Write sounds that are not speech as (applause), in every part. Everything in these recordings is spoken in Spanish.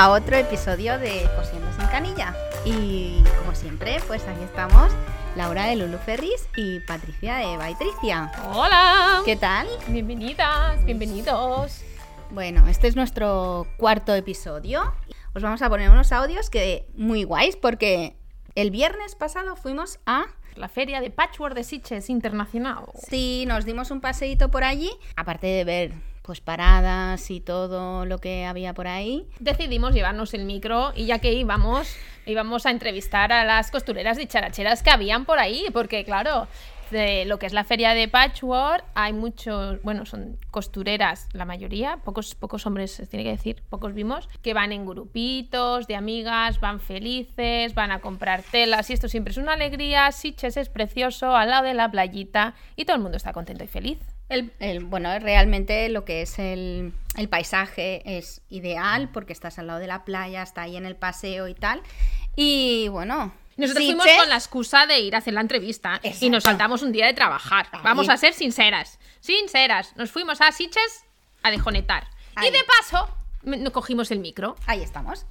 a otro episodio de Cosiendo sin Canilla. Y como siempre, pues aquí estamos Laura de Lulu Ferris y Patricia de Baitricia. Hola. ¿Qué tal? Bienvenidas, bienvenidos. Bueno, este es nuestro cuarto episodio. Os vamos a poner unos audios que muy guays porque el viernes pasado fuimos a La feria de Patchwork de Sitges Internacional. Sí, nos dimos un paseíto por allí, aparte de ver pues paradas y todo lo que había por ahí. Decidimos llevarnos el micro y ya que íbamos, íbamos a entrevistar a las costureras dicharacheras que habían por ahí, porque claro, de lo que es la feria de Patchwork hay muchos, bueno, son costureras la mayoría, pocos, pocos hombres, se tiene que decir, pocos vimos, que van en grupitos de amigas, van felices, van a comprar telas y esto siempre es una alegría, Sitges es precioso, al lado de la playita y todo el mundo está contento y feliz. El, el- bueno, realmente lo que es el, el paisaje es ideal porque estás al lado de la playa, está ahí en el paseo y tal. Y bueno, Nosotros Sitges- fuimos con la excusa de ir a hacer la entrevista y nos saltamos un día de trabajar. Ahí. Vamos a ser sinceras. Sinceras. Nos fuimos a Sitges a dejonetar. Ahí. Y de paso, cogimos el micro. ahí estamos.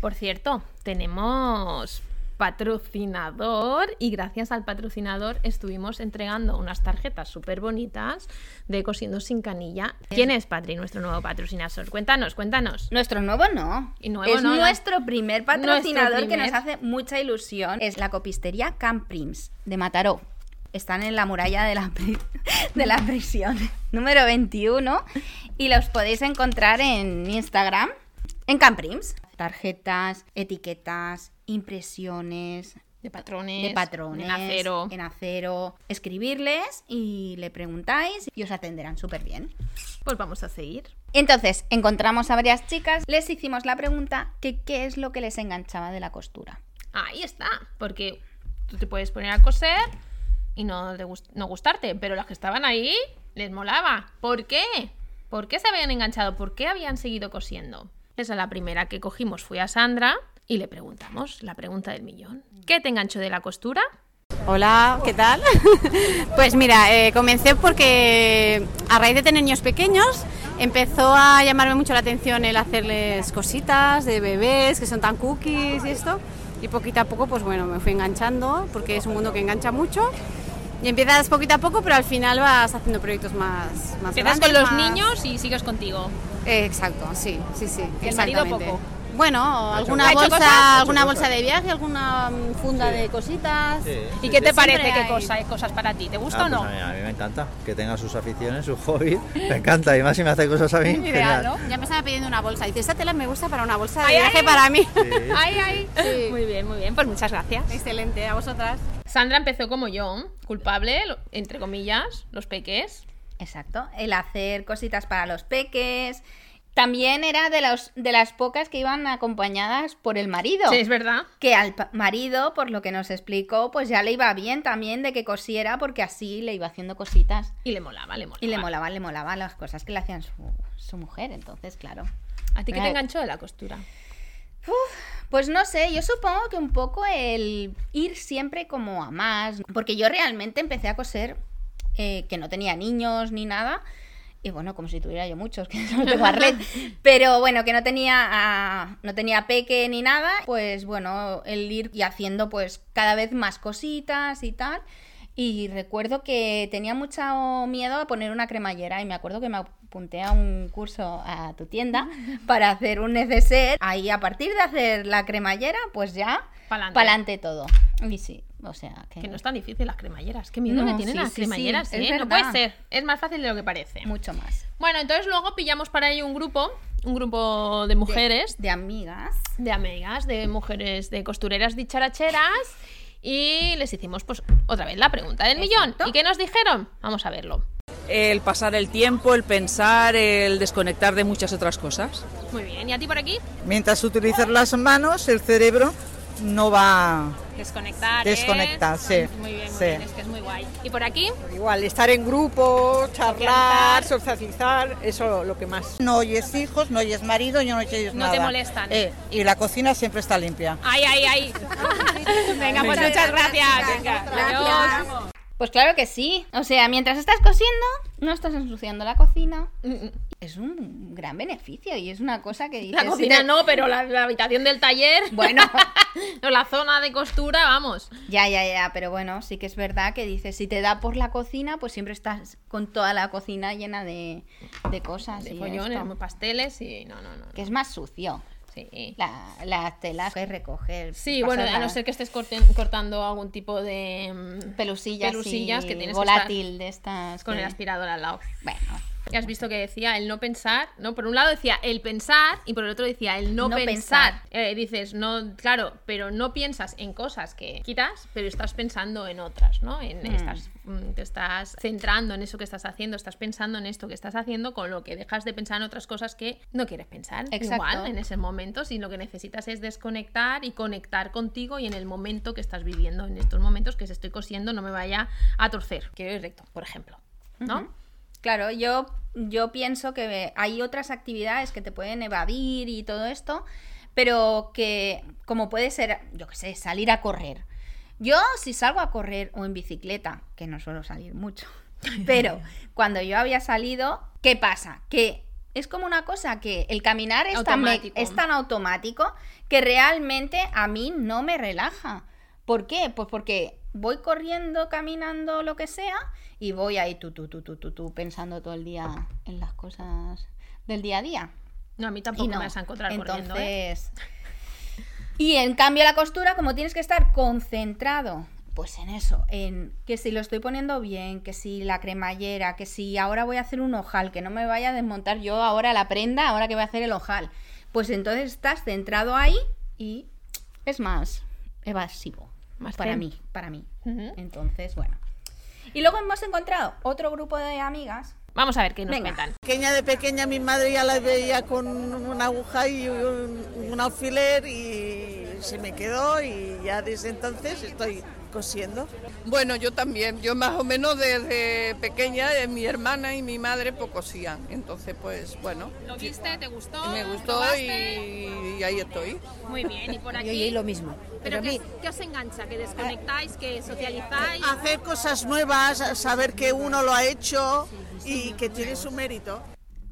Por cierto, tenemos patrocinador y gracias al patrocinador estuvimos entregando unas tarjetas súper bonitas de Cosiendo sin canilla. ¿Quién es, Patri, nuestro nuevo patrocinador? Cuéntanos, cuéntanos. Nuestro nuevo no. Y nuevo es no, no. nuestro primer patrocinador Nuestro que nos hace mucha ilusión. Es la copistería Camp Prims de Mataró. Están en la muralla de la, (laughs) de la prisión número 21 y los podéis encontrar en Instagram en Camp Prims. Tarjetas, etiquetas, impresiones, De patrones. de patrones En acero. en acero. Escribirles y le preguntáis y os atenderán súper bien. Pues vamos a seguir. Entonces, encontramos a varias chicas, les hicimos la pregunta que qué es lo que les enganchaba de la costura. Ahí está, porque tú te puedes poner a coser y no, te gust- no gustarte, pero las que estaban ahí les molaba. ¿Por qué? ¿Por qué se habían enganchado? ¿Por qué habían seguido cosiendo? Esa es la primera que cogimos, fui a Sandra y le preguntamos la pregunta del millón. ¿Qué te enganchó de la costura? Hola, ¿qué tal? (laughs) pues mira, eh, comencé porque a raíz de tener niños pequeños empezó a llamarme mucho la atención el hacerles cositas de bebés que son tan cookies y esto. Y poquito a poco, pues bueno, me fui enganchando porque es un mundo que engancha mucho. Y empiezas poquito a poco, pero al final vas haciendo proyectos más, más Empiezas grandes, con los más- niños y sigues contigo. Eh, exacto, sí, sí, sí. ¿Y el marido poco? Bueno, ¿Ha alguna bolsa, alguna bolsa de viaje, alguna mm, funda de cositas. ¿Y qué te parece que hay- cosa, cosas para ti? ¿Te gusta Ah, o no? pues a, mí, a mí me encanta que tenga sus aficiones, sus hobbies. (laughs) Me encanta, y más si me hace cosas a mí. Ideal, genial. ¿no? Ya me estaba pidiendo una bolsa. Dice, esta tela me gusta para una bolsa de Ay, viaje ay. para mí. (laughs) Ay, ay. Sí. Muy bien, muy bien. Pues muchas gracias. Excelente, a vosotras. Sandra empezó como yo, culpable, entre comillas, los peques. Exacto, el hacer cositas para los peques. También era de, los, de las pocas que iban acompañadas por el marido. Sí, es verdad. Que al marido, por lo que nos explicó, pues ya le iba bien también de que cosiera porque así le iba haciendo cositas. Y le molaba, le molaba. Y le molaba, le molaba las cosas que le hacían su, su mujer, entonces, claro. ¿A ti qué te Mira, enganchó de la costura? Pues no sé, yo supongo que un poco el ir siempre como a más, porque yo realmente empecé a coser eh, que no tenía niños ni nada, y bueno, como si tuviera yo muchos, (laughs) que no tengo arlet, pero bueno, que no tenía, ah, no tenía peque ni nada, pues bueno, el ir y haciendo pues cada vez más cositas y tal. Y recuerdo que tenía mucho miedo a poner una cremallera y me acuerdo que me apunté a un curso a tu tienda (laughs) para hacer un neceser. Ahí a partir de hacer la cremallera, pues ya Pa'lante. pa'lante todo. Y sí, o sea que, Que no es tan difícil las cremalleras. Qué miedo No, me tienen sí, las sí, cremalleras, sí, ¿eh? No puede ser. Es más fácil de lo que parece. mucho más. Bueno, entonces luego pillamos para ello un grupo, un grupo de mujeres, De amigas. de, amigas, de mujeres, de costureras dicharacheras. Y les hicimos, pues, otra vez la pregunta del millón. Exacto. ¿Y qué nos dijeron? Vamos a verlo. El pasar el tiempo, el pensar, el desconectar de muchas otras cosas. Muy bien. ¿Y a ti por aquí? Mientras utilizas las manos, el cerebro no va Desconectar. ¿eh? Desconectar, sí. Muy bien, muy Sí. bien. Es que es muy guay. ¿Y por aquí? Igual, estar en grupo, charlar, Socializar. eso lo que más. No oyes hijos, no oyes marido, no oyes No nada. te molestan. Eh, y la cocina siempre está limpia. Ay, ay, ay. (laughs) Venga, pues muchas gracias. Venga, adiós. Pues claro que sí. O sea, mientras estás cosiendo, no estás ensuciando la cocina. Es un gran beneficio y es una cosa que dices... La cocina no, pero la, la habitación del taller. Bueno, o (laughs) la zona de costura, vamos. ya, ya, ya, pero bueno, sí que es verdad que dices, si te da por la cocina, pues siempre estás con toda la cocina llena de, de cosas. De y follones, esto, pasteles y no, no, no. que es más sucio. Sí. La, las telas que recoger. Sí, bueno, a no ser que estés corten- cortando algún tipo de mm, pelusillas, pelusillas que tienes volátil de estas. con que- el aspirador al lado. Bueno, has visto que decía el no pensar, ¿no? Por un lado decía el pensar y por el otro decía el no, No pensar. pensar. Eh, dices, no, claro, pero no piensas en cosas que quitas, pero estás pensando en otras, ¿no? En, Mm. estás, te estás centrando en eso que estás haciendo, estás pensando en esto que estás haciendo, con lo que dejas de pensar en otras cosas que no quieres pensar. Exacto. Igual, en ese momento, si lo que necesitas es desconectar y conectar contigo y en el momento que estás viviendo, en estos momentos que se estoy cosiendo, no me vaya a torcer. Quiero ir recto, por ejemplo. ¿No? Claro, yo, yo pienso que hay otras actividades que te pueden evadir y todo esto, pero que como puede ser, yo qué sé, salir a correr. Yo si salgo a correr o en bicicleta, que no suelo salir mucho, (laughs) pero cuando yo había salido, ¿qué pasa? Que es como una cosa que el caminar es tan, es tan automático que realmente a mí no me relaja. ¿Por qué? Pues porque voy corriendo, caminando, lo que sea, y voy ahí tú, tú, tú, tú, tú, tú, pensando todo el día en las cosas del día a día. No, a mí tampoco no. me vas a encontrar corriendo, ¿eh? Entonces, y en cambio la costura, como tienes que estar concentrado, pues en eso, en que si lo estoy poniendo bien, que si la cremallera, que si ahora voy a hacer un ojal, que no me vaya a desmontar yo ahora la prenda, ahora que voy a hacer el ojal. Pues entonces estás centrado ahí y es más evasivo. Más para zen. mí, para mí. Entonces, bueno. Y luego hemos encontrado otro grupo de amigas. Vamos a ver qué nos Venga. cuentan. Pequeña de pequeña mi madre ya la veía con una aguja y un, un alfiler y se me quedó y ya desde entonces estoy cosiendo. Bueno, yo también. Yo más o menos desde pequeña, eh, mi hermana y mi madre pues cosían. Entonces, pues bueno, ¿Lo viste? ¿Te gustó? me gustó y, y ahí estoy. Muy bien, y por (laughs) Yo aquí... oí lo mismo. ¿Pero Pero a mí, qué, qué os engancha? ¿Que desconectáis? ¿Que socializáis? Hacer cosas nuevas, saber que uno lo ha hecho y que tiene su mérito.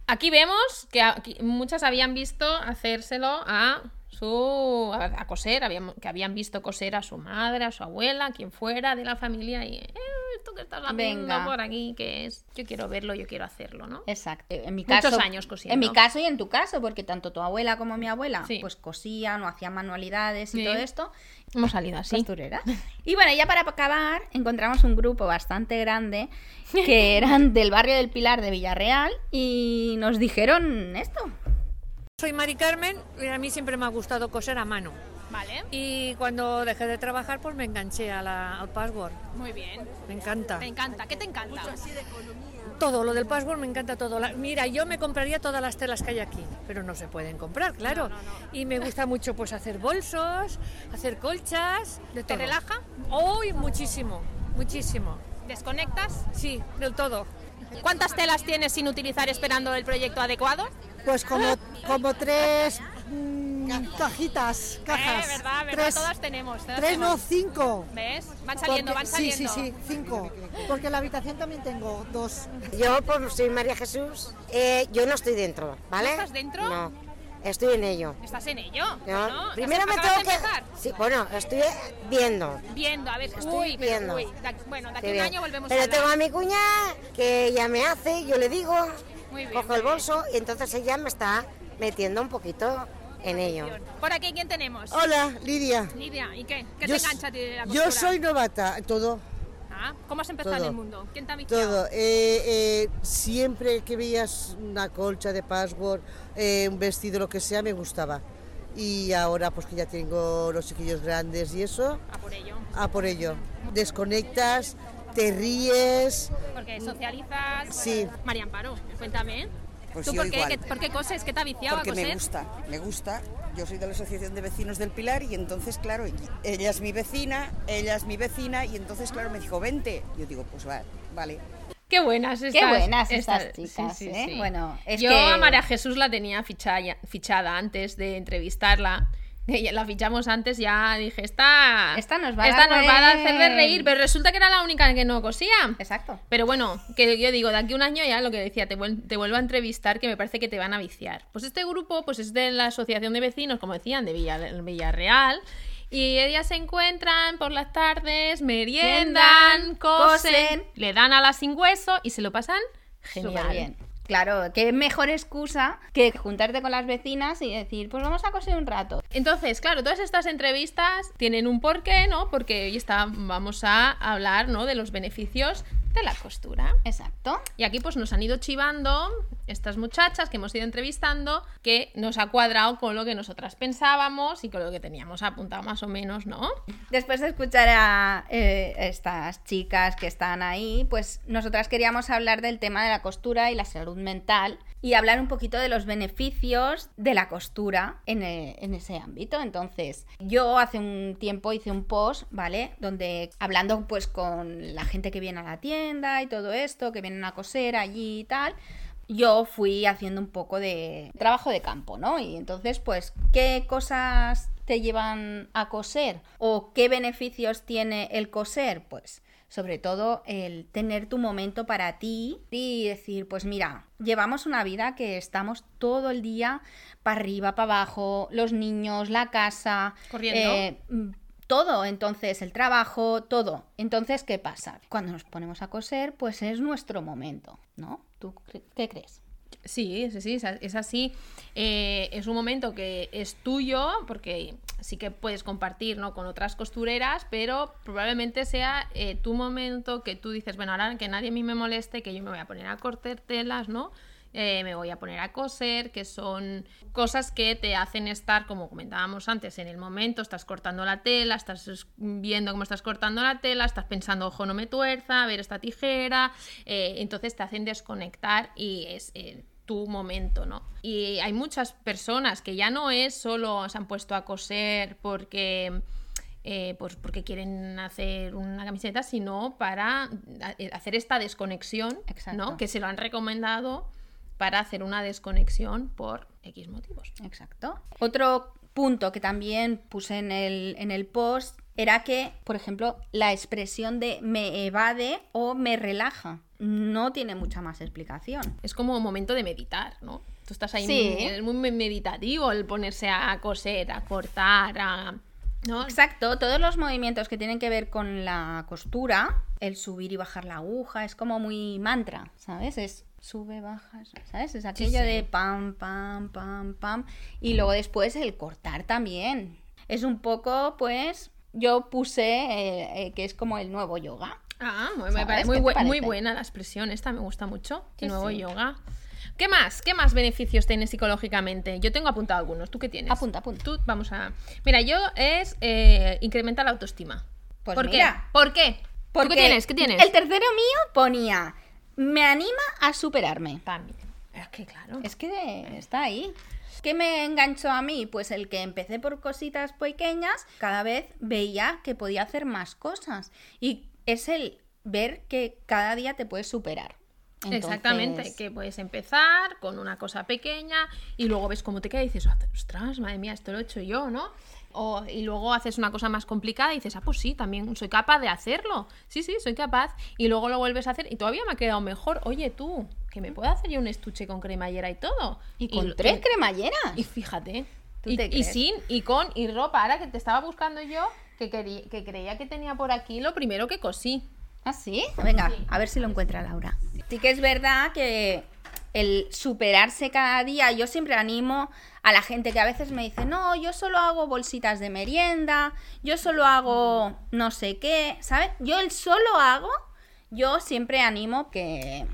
Aquí vemos que aquí muchas habían visto hacérselo a su a, a coser, habían, que habían visto coser a su madre, a su abuela, a quien fuera de la familia y eh, esto que estás haciendo Venga. por aquí, que es, yo quiero verlo, yo quiero hacerlo, ¿no? Exacto. En mi Muchos caso, años cosiendo. En mi caso y en tu caso, porque tanto tu abuela como mi abuela, Sí. pues cosían o hacían manualidades y Sí. todo esto. Hemos salido así. Costureras. Y bueno, ya para acabar, encontramos un grupo bastante grande que eran del barrio del Pilar de Villarreal y nos dijeron esto. Soy Mari Carmen y a mí siempre me ha gustado coser a mano. Vale, Y cuando dejé de trabajar, pues me enganché a la- al password. muy bien. Me encanta. Te encanta, ¿qué te encanta? Todo, lo del password me encanta todo. La- mira, yo me compraría todas las telas que hay aquí, pero no se pueden comprar, claro. Y me gusta mucho pues hacer bolsos, hacer colchas, de ¿Te todo. relaja? Hoy muchísimo, muchísimo. ¿Desconectas? Sí, del todo. ¿Cuántas telas tienes sin utilizar esperando el proyecto adecuado? Pues como, como tres mm, cajitas, cajas. Eh, verdad, verdad, Tres, todas tenemos. todas tres no, tenemos. cinco. ¿Ves? Van saliendo, Porque- van saliendo. Sí, sí, sí, cinco. Porque en la habitación también tengo dos. Yo, pues soy María Jesús. Eh, yo no estoy dentro, ¿vale? ¿No estás dentro? No, estoy en ello. ¿Estás en ello? ¿no? ¿No? Primero me ¿Acabas tengo que. Sí, bueno, estoy viendo. Viendo, a ver, Estoy uy, pero, viendo. uy, de aquí- bueno, de aquí a un año volvemos Pero a hablar. tengo a mi cuñada que ella me hace, yo le digo, Muy bien, cojo el bolso y entonces ella me está metiendo un poquito en ello. Por aquí, ¿quién tenemos? Hola, Lidia. Lidia, ¿y qué? ¿Qué Yo te engancha a ti de la Yo costura? soy novata, todo, Ah, ¿Cómo has empezado Todo. en el mundo? ¿Quién te ha viciado? todo. Eh, eh, siempre que veías una colcha de password, eh, un vestido, lo que sea, me gustaba. Y ahora, pues que ya tengo los chiquillos grandes y eso, A por ello. a por ello. Desconectas, te ríes. Porque socializas. Sí. María Amparo, cuéntame. Pues ¿Tú yo por qué? igual. ¿Qué- ¿Por qué coses? ¿Qué te ha viciado Porque a me coser? gusta, me gusta. Yo soy de la Asociación de Vecinos del Pilar y entonces, claro, ella es mi vecina, ella es mi vecina y entonces, claro, me dijo, vente. Yo digo, pues va, vale. Qué buenas estas. Qué buenas estas chicas, sí, ¿eh? sí. Bueno, es Yo que- a María Jesús la tenía fichada, fichada antes de entrevistarla. (laughs) la fichamos antes, ya dije, esta, Esta nos va a esta dar nos va a hacer de reír, pero resulta que era la única que no cosía. Exacto. Pero bueno, que yo digo, de aquí a un año ya lo que decía, te, vuel- te vuelvo a entrevistar, que me parece que te van a viciar. Pues este grupo pues es de la Asociación de Vecinos, como decían, de Villa, Villarreal. Y ellas se encuentran por las tardes, meriendan, cosen, cosen. le dan a la sin hueso y se lo pasan genial. Súper bien. Claro, qué mejor excusa que juntarte con las vecinas y decir, pues vamos a coser un rato. Entonces, claro, todas estas entrevistas tienen un porqué, ¿no? Porque hoy está, vamos a hablar, ¿no? De los beneficios de la costura. Exacto. Y aquí pues nos han ido chivando estas muchachas que hemos ido entrevistando que nos ha cuadrado con lo que nosotras pensábamos y con lo que teníamos apuntado más o menos, ¿no? Después de escuchar a eh, estas chicas que están ahí, pues nosotras queríamos hablar del tema de la costura y la salud mental y hablar un poquito de los beneficios de la costura en, e- en ese ámbito. Entonces, yo hace un tiempo hice un post, ¿vale? Donde hablando pues con la gente que viene a la tienda y todo esto, que vienen a coser allí y tal, yo fui haciendo un poco de trabajo de campo, ¿no? Y entonces, pues, ¿qué cosas te llevan a coser? ¿O qué beneficios tiene el coser? Pues, sobre todo, el tener tu momento para ti y decir, pues mira, llevamos una vida que estamos todo el día para arriba, para abajo, los niños, la casa, Corriendo. eh, mm, todo, entonces el trabajo, todo. Entonces, ¿qué pasa? Cuando nos ponemos a coser, pues es nuestro momento, ¿no? ¿Tú qué crees? Sí, sí, sí, es así. Eh, es un momento que es tuyo, porque sí que puedes compartir ¿no? con otras costureras, pero probablemente sea eh, tu momento que tú dices, bueno, ahora que nadie a mí me moleste, que yo me voy a poner a cortar telas, ¿no? Eh, me voy a poner a coser, que son cosas que te hacen estar, como comentábamos antes, en el momento, estás cortando la tela, estás es- viendo cómo estás cortando la tela, estás pensando, ojo, no me tuerza, a ver esta tijera, eh, entonces te hacen desconectar y es eh, tu momento, ¿no? Y hay muchas personas que ya no es solo se han puesto a coser porque eh, pues porque quieren hacer una camiseta, sino para hacer esta desconexión, ¿no? Que se lo han recomendado para hacer una desconexión por X motivos. Exacto. Otro punto que también puse en el, en el post era que, por ejemplo, la expresión de me evade o me relaja no tiene mucha más explicación. Es como un momento de meditar, ¿no? Tú estás ahí, Sí. muy- es muy meditativo el ponerse a coser, a cortar, a... ¿no? Exacto, todos los movimientos que tienen que ver con la costura, el subir y bajar la aguja, es como muy mantra, ¿sabes? Es sube, baja, ¿sabes? Es aquello sí. de pam, pam, pam, pam. Y luego después el cortar también. Es un poco, pues, yo puse eh, eh, que es como el nuevo yoga. Ah, muy, me parece ¿Qué muy, buena la expresión, esta me gusta mucho, Sí, nuevo yoga. ¿Qué más? ¿Qué más beneficios tiene psicológicamente? Yo tengo apuntado algunos. ¿Tú qué tienes? Apunta, apunta. Tú, vamos a... Mira, yo es eh, incrementar la autoestima. Pues ¿Por mira. qué? ¿Por qué? ¿Tú Porque qué tienes? ¿Qué tienes? El tercero mío ponía, me anima a superarme. También. Es que claro. Es que está ahí. ¿Qué me enganchó a mí? Pues el que empecé por cositas pequeñas, cada vez veía que podía hacer más cosas. Y es el ver que cada día te puedes superar. Entonces- Exactamente, que puedes empezar con una cosa pequeña y luego ves cómo te queda y dices, ostras, madre mía, esto lo he hecho yo, ¿no? O, y luego haces una cosa más complicada y dices, ah, pues sí, también soy capaz de hacerlo. Sí, sí, soy capaz. Y luego lo vuelves a hacer y todavía me ha quedado mejor. Oye, tú, que me puedo hacer yo un estuche con cremallera y todo. Y con tres y- cremalleras. Y fíjate. ¿Tú Y, te y sin, y con, y ropa. Ahora que te estaba buscando yo, que, que creía que tenía por aquí lo primero que cosí. ¿Ah, sí? Venga, a ver si lo encuentra Laura. Sí que es verdad que el superarse cada día, yo siempre animo a la gente que a veces me dice, no, yo solo hago bolsitas de merienda, yo solo hago no sé qué, ¿sabes? Yo el solo hago, yo siempre animo que...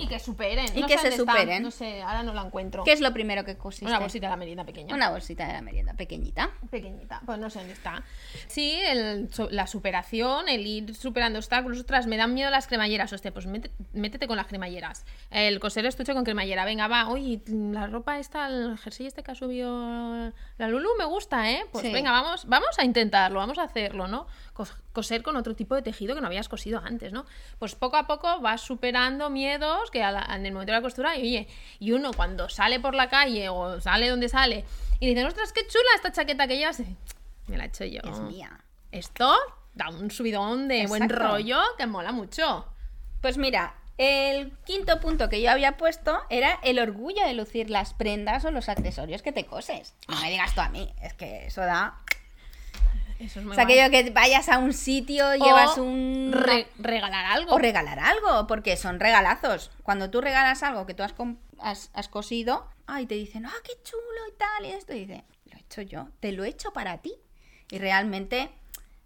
Y que superen. Y no que sé se está, superen. No sé, ahora no la encuentro. ¿Qué es lo primero que cosiste? Una bolsita de la merienda pequeña. Una bolsita de la merienda pequeñita. Pequeñita, pues no sé dónde está. Sí, el- la superación, el ir superando obstáculos. Ostras, me dan miedo las cremalleras. Hostia, pues métete con las cremalleras. El coser estuche con cremallera. Venga, va. Oye, la ropa esta, el jersey este que ha subido la Lulu me gusta, ¿eh? Pues Sí. venga, vamos, vamos a intentarlo, vamos a hacerlo, ¿no? Cos- Coser con otro tipo de tejido que no habías cosido antes, ¿no? Pues poco a poco vas superando miedos que la- en el momento de la costura, y oye, y uno cuando sale por la calle o sale donde sale y dice, ostras, qué chula esta chaqueta que llevas, me la he hecho yo. Es mía. Esto da un subidón de buen rollo que mola mucho. Pues mira, el quinto punto que yo había puesto era el orgullo de lucir las prendas o los accesorios que te coses. No me digas tú a mí, es que eso da... Eso es muy O sea, guay. aquello que vayas a un sitio, llevas un... re- regalar algo. O regalar algo, porque son regalazos. Cuando tú regalas algo que tú has, com- has, has cosido, ay, te dicen, ah, qué chulo y tal, y esto, y dice, lo he hecho yo, te lo he hecho para ti. Y realmente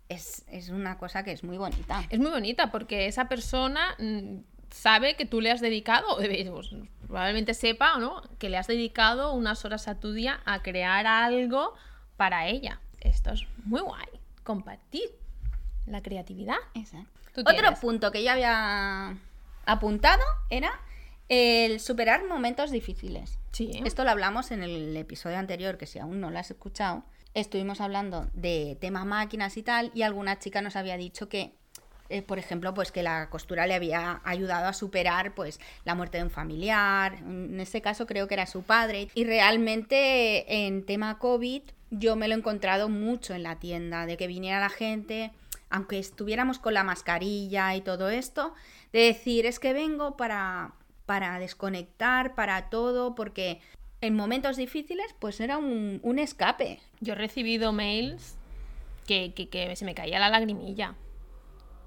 es, es una cosa que es muy bonita. Es muy bonita porque esa persona mm, sabe que tú le has dedicado, pues, probablemente sepa o no, que le has dedicado unas horas a tu día a crear algo para ella. Esto es muy guay. Compartir la creatividad. Exacto. ¿Tú Otro punto que yo había apuntado era el superar momentos difíciles. Sí. Esto lo hablamos en el episodio anterior, que si aún no lo has escuchado, estuvimos hablando de tema máquinas y tal, y alguna chica nos había dicho que, eh, por ejemplo, pues que la costura le había ayudado a superar pues la muerte de un familiar, en este caso creo que era su padre, y realmente en tema COVID yo me lo he encontrado mucho en la tienda, de que viniera la gente, aunque estuviéramos con la mascarilla y todo esto, de decir, es que vengo para, para desconectar, para todo, porque en momentos difíciles pues era un, un escape. Yo he recibido mails que, que, que se me caía la lagrimilla.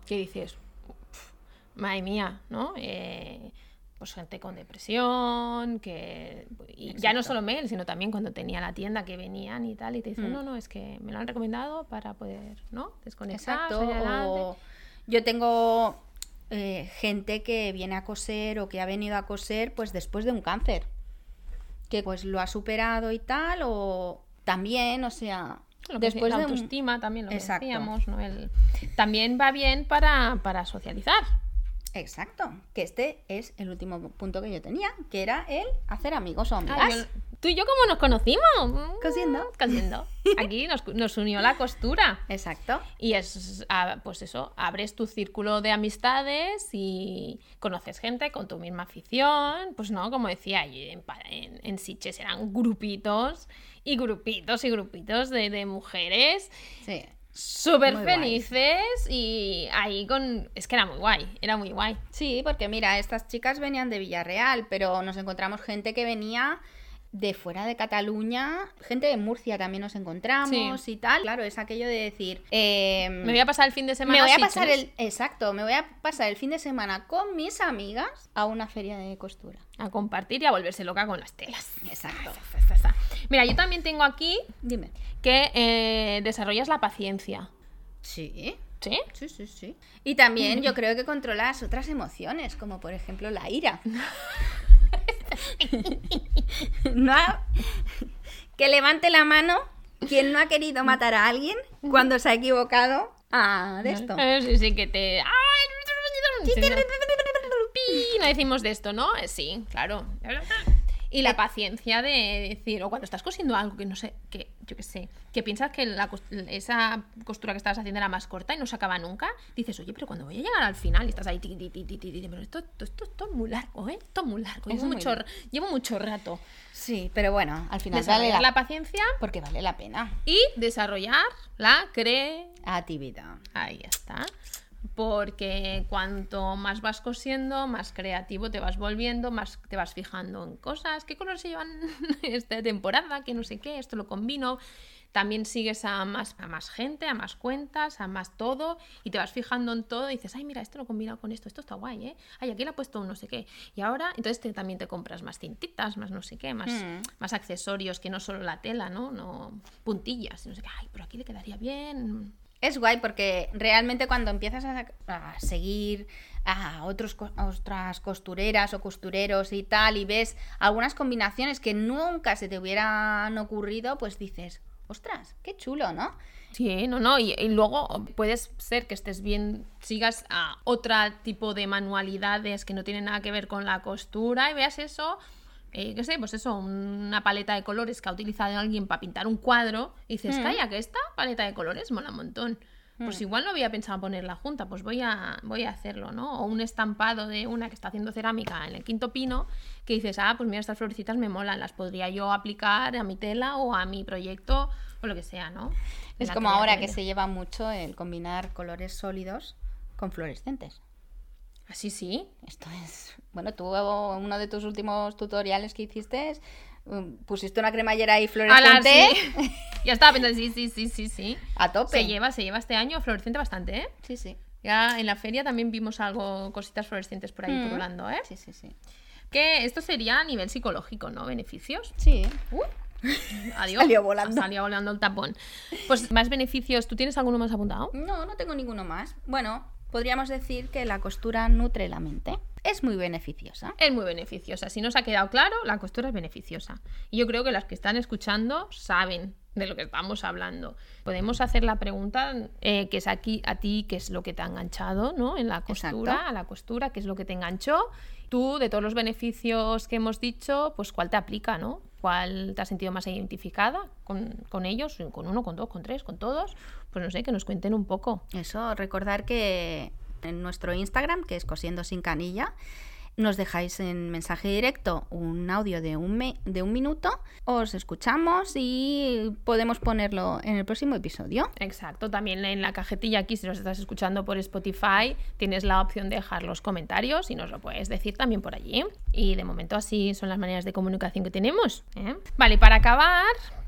Que dices, "Uf, madre mía, ¿no? Eh, pues gente con depresión, que... Y ya no solo mail, sino también cuando tenía la tienda que venían y tal, y te dicen, Mm. no, no, es que me lo han recomendado para poder, ¿no? Desconectar. Exacto. salir adelante". o yo tengo eh, gente que viene a coser o que ha venido a coser pues después de un cáncer. Que pues lo ha superado y tal, o también, o sea, Lo que después la de un- autoestima también lo que Exacto. decíamos, ¿no? El- También va bien para, para socializar. Exacto, que este es el último punto que yo tenía, que era el hacer amigos o amigas. Yo- Tú y yo, ¿cómo nos conocimos? Mm, Cosiendo. Cosiendo. (laughs) Aquí nos, nos unió la costura. Exacto. Y es, pues eso, abres tu círculo de amistades y conoces gente con tu misma afición. Pues no, como decía, en, en, en Sitges eran grupitos y grupitos y grupitos de, de mujeres Sí. Súper guay. felices y ahí con... Es que era muy guay, era muy guay. Sí, porque mira, estas chicas venían de Villarreal, pero nos encontramos gente que venía de fuera de Cataluña, gente de Murcia también nos encontramos Sí. y tal. Claro, es aquello de decir... eh, Me voy a pasar el fin de semana me voy a pasar el... Exacto, me voy a pasar el fin de semana con mis amigas a una feria de costura. A compartir y a volverse loca con las telas. Exacto. Mira, yo también tengo aquí Dime. que eh, desarrollas la paciencia. Sí. ¿Sí? Sí, sí, sí. Y también (laughs) yo creo que controlas otras emociones, como por ejemplo la ira. (laughs) no ha- Que levante la mano quien no ha querido matar a alguien cuando se ha equivocado ah, de esto. Eh, Sí, sí, que te... No decimos de esto, ¿no? Eh, Sí, claro. (laughs) Y la paciencia de decir, o cuando estás cosiendo algo que no sé, que yo qué sé, que piensas que la esa costura que estabas haciendo era más corta y no se acaba nunca, dices, oye, pero cuando voy a llegar al final y estás ahí, ti, ti, ti, pero esto, esto, esto, esto es muy largo, ¿eh? Esto es muy largo, llevo muy mucho, llevo mucho rato. Sí, pero bueno, al final vale la, la paciencia porque vale la pena. y desarrollar la cre... Actividad. Ahí está. Porque cuanto más vas cosiendo, más creativo te vas volviendo, más te vas fijando en cosas. ¿Qué colores se llevan (laughs) esta temporada? Que no sé qué, esto lo combino. También sigues a más, a más gente, a más cuentas, a más todo. Y te vas fijando en todo y dices, ay, mira, esto lo he combinado con esto, esto está guay, ¿eh? Ay, aquí le he puesto un no sé qué. Y ahora, entonces te- también te compras más cintitas, más no sé qué, más, Mm. más accesorios que no solo la tela, ¿no? No puntillas, no sé qué. Ay, pero aquí le quedaría bien. Es guay porque realmente cuando empiezas a, seguir a, otros, otras costureras o costureros y tal y ves algunas combinaciones que nunca se te hubieran ocurrido, pues dices, ostras, qué chulo, ¿no? Sí, no, no, y, y luego puedes ser que estés bien, sigas a otro tipo de manualidades que no tienen nada que ver con la costura y veas eso, eh, qué sé, pues eso, una paleta de colores que ha utilizado alguien para pintar un cuadro y dices, Mm. calla, que esta paleta de colores mola un montón. Pues Mm. igual no había pensado ponerla junta, pues voy a, voy a hacerlo, ¿no? O un estampado de una que está haciendo cerámica en el quinto pino, que dices, ah, pues mira, estas florecitas me molan, las podría yo aplicar a mi tela o a mi proyecto o lo que sea, ¿no? Es como ahora que se lleva mucho el combinar colores sólidos con fluorescentes. Así sí. Esto es. Bueno, tú uno de tus últimos tutoriales que hiciste es, um, pusiste una cremallera ahí fluorescente. sí. (laughs) ya estaba pensando, sí, sí, sí, sí, sí. A tope. Se lleva, se lleva este año fluorescente bastante, ¿eh? Sí, sí. Ya en la feria también vimos algo, cositas fluorescentes por ahí Mm. pululando, ¿eh? Sí, sí, sí. Que esto sería a nivel psicológico, ¿no? Beneficios. Sí. (laughs) Adiós. Salió volando. Salió volando el tapón. Pues más beneficios. ¿Tú tienes alguno más apuntado? No, no tengo ninguno más. Bueno, podríamos decir que la costura nutre la mente. Es muy beneficiosa. Es muy beneficiosa. Si no os ha quedado claro, la costura es beneficiosa. Y yo creo que las que están escuchando saben de lo que estamos hablando. Podemos hacer la pregunta eh, que es aquí a ti, qué es lo que te ha enganchado, ¿no? En la costura, Exacto. a la costura, qué es lo que te enganchó. Tú, de todos los beneficios que hemos dicho, pues cuál te aplica, ¿no? ¿Cuál te has sentido más identificada con, con ellos? ¿Con uno, con dos, con tres, con todos? Pues no sé, que nos cuenten un poco. Eso, recordar que en nuestro Instagram, que es Cosiendo sin canilla, nos dejáis en mensaje directo un audio de un, me- de un minuto, os escuchamos y podemos ponerlo en el próximo episodio. Exacto, también en la cajetilla aquí, si nos estás escuchando por Spotify, tienes la opción de dejar los comentarios y nos lo puedes decir también por allí. Y de momento así son las maneras de comunicación que tenemos. ¿eh? Vale, para acabar,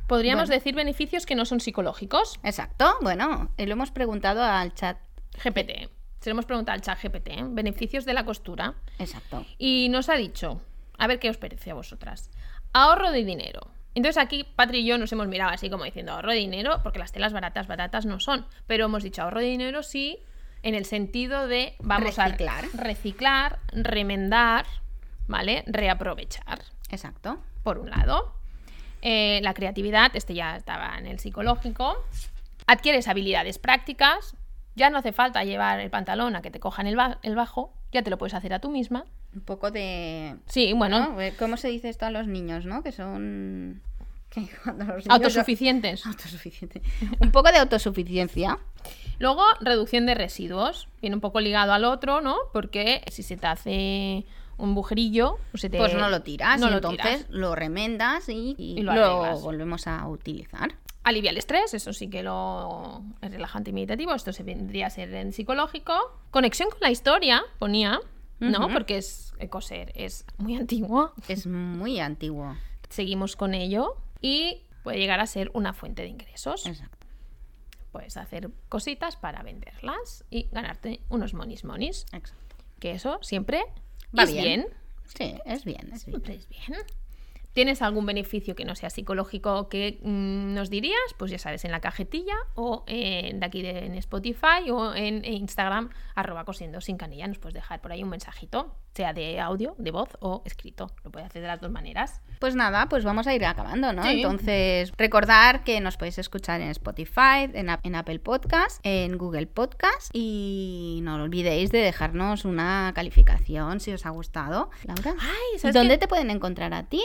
podríamos Bueno. decir beneficios que no son psicológicos. Exacto, bueno, eh, lo hemos preguntado al chat. GPT. Se lo hemos preguntado al chat GPT, ¿eh? beneficios de la costura. Exacto. Y nos ha dicho, a ver qué os parece a vosotras. Ahorro de dinero. Entonces aquí Patri y yo nos hemos mirado así como diciendo ahorro de dinero, porque las telas baratas, baratas no son. Pero hemos dicho ahorro de dinero sí, en el sentido de vamos Reciclar. a reciclar, remendar, ¿vale? Reaprovechar. Exacto. Por un lado. Eh, la creatividad, este ya estaba en el psicológico. Adquieres habilidades prácticas. Ya no hace falta llevar el pantalón a que te cojan el, ba- el bajo. Ya te lo puedes hacer a tú misma. Un poco de... Sí, bueno. ¿no? Eh, ¿Cómo se dice esto a los niños, no? Que son... (laughs) que cuando los niños- Autosuficientes. (laughs) Autosuficiente. Un poco de autosuficiencia. Luego, reducción de residuos. Viene un poco ligado al otro, ¿no? Porque si se te hace un bujerillo, o se te... Pues no lo tiras, no y lo entonces tiras. lo remendas y, y Y lo lo, volvemos a utilizar. Alivia el estrés, eso sí que lo es relajante y meditativo. Esto se vendría a ser en psicológico. Conexión con la historia, ponía, ¿no? Porque es coser es muy antiguo. Es muy antiguo. Seguimos con ello y puede llegar a ser una fuente de ingresos. Exacto. Puedes hacer cositas para venderlas y ganarte unos monis monis. Exacto. Que eso siempre Va es bien. bien. Sí, es bien, es bien. Siempre es bien. ¿Tienes algún beneficio que no sea psicológico que mm, nos dirías? Pues ya sabes, en la cajetilla o eh, de aquí de- en Spotify o en Instagram, arroba cosiendo sin canilla. Nos puedes dejar por ahí un mensajito, sea de audio, de voz o escrito. Lo puedes hacer de las dos maneras. Pues nada, pues vamos a ir acabando, ¿no? Sí. Entonces, recordar que nos podéis escuchar en Spotify, en, Apple Podcast, en Google Podcast y no olvidéis de dejarnos una calificación si os ha gustado. Laura, Ay, ¿sabes ¿dónde te pueden encontrar a ti?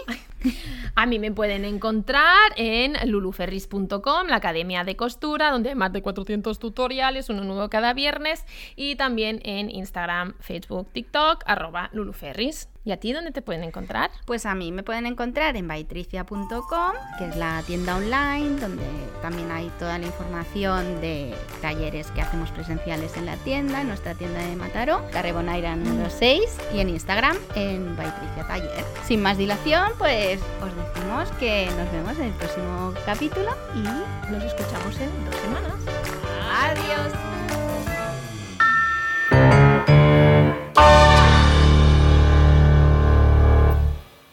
A mí me pueden encontrar en luluferris.com, la academia de costura, donde hay más de 400 tutoriales, uno nuevo cada viernes, y también en Instagram, Facebook, TikTok, arroba luluferris. ¿Y a ti dónde te pueden encontrar? Pues a mí me pueden encontrar en baitricia.com, que es la tienda online, donde también hay toda la información de talleres que hacemos presenciales en la tienda, en nuestra tienda de Mataró, Carre Bonaire número 6, y en Instagram en Baitricia Taller. Sin más dilación, pues os decimos que nos vemos en el próximo capítulo y Nos escuchamos en dos semanas.